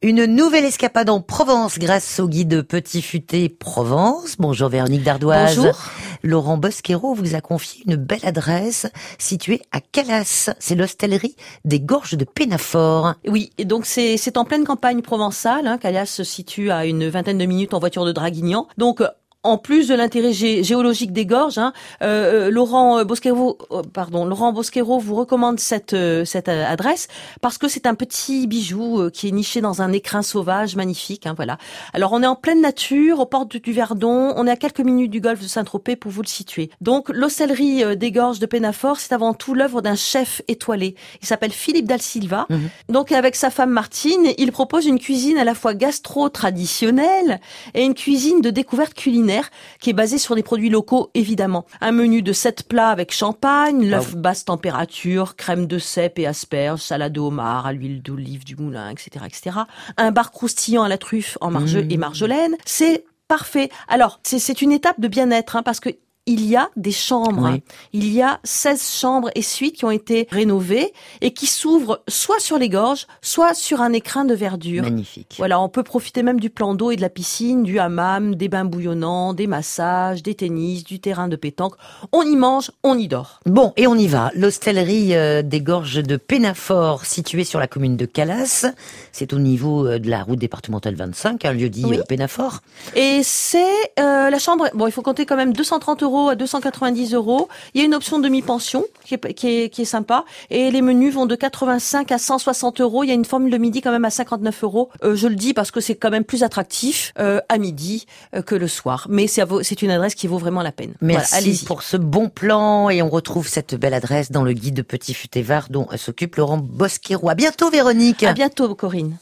Une nouvelle escapade en Provence grâce au guide Petit Futé Provence. Bonjour Véronique Dardoise. Bonjour. Laurent Bosquero vous a confié une belle adresse située à Calas. C'est l'hostellerie des Gorges de Pénafort. Oui, et donc c'est c'est en pleine campagne provençale. Hein, Calas se situe à une vingtaine de minutes en voiture de Draguignan. Donc en plus de l'intérêt géologique des gorges, hein, euh, euh Laurent Bosquero, euh, pardon, Laurent Bosquero vous recommande cette cette adresse parce que c'est un petit bijou qui est niché dans un écrin sauvage magnifique. Hein, voilà. Alors on est en pleine nature, aux portes du Verdon, on est à quelques minutes du golfe de Saint-Tropez pour vous le situer. Donc l'ocellerie des gorges de Pénafort, c'est avant tout l'œuvre d'un chef étoilé. Il s'appelle Philippe Dal Silva. Mhm. Donc avec sa femme Martine, il propose une cuisine à la fois gastro-traditionnelle et une cuisine de découverte culinaire qui est basé sur des produits locaux évidemment. Un menu de sept plats avec champagne, l'œuf basse température, crème de cèpe et asperges, salade de homard à l'huile d'olive du moulin, etc., etc. Un bar croustillant à la truffe en marge et mmh. marjolaine. C'est parfait. Alors, c'est une étape de bien-être, hein, parce que il y a des chambres. Il y a 16 chambres et suites qui ont été rénovées et qui s'ouvrent soit sur les gorges, soit sur un écrin de verdure. Magnifique. Voilà, on peut profiter même du plan d'eau et de la piscine, du hammam, des bains bouillonnants, des massages, des tennis, du terrain de pétanque. On y mange, on y dort. Bon, et on y va. L'hostellerie euh, des gorges de Pénafort, située sur la commune de Calas. C'est au niveau euh, de la route départementale 25, un lieu dit euh, Pénafort. Et c'est la chambre, bon, il faut compter quand même 230 euros à 290 euros. Il y a une option demi-pension qui est, qui, est, qui est sympa. Et les menus vont de 85 à 160 euros. Il y a une formule de midi quand même à 59 euros. Euh, je le dis parce que c'est quand même plus attractif euh, à midi euh, que le soir. Mais c'est une adresse qui vaut vraiment la peine. Merci pour ce bon plan. Et on retrouve cette belle adresse dans le guide de Petit Futévar dont s'occupe Laurent Bosquero. À bientôt Véronique. À bientôt Corinne.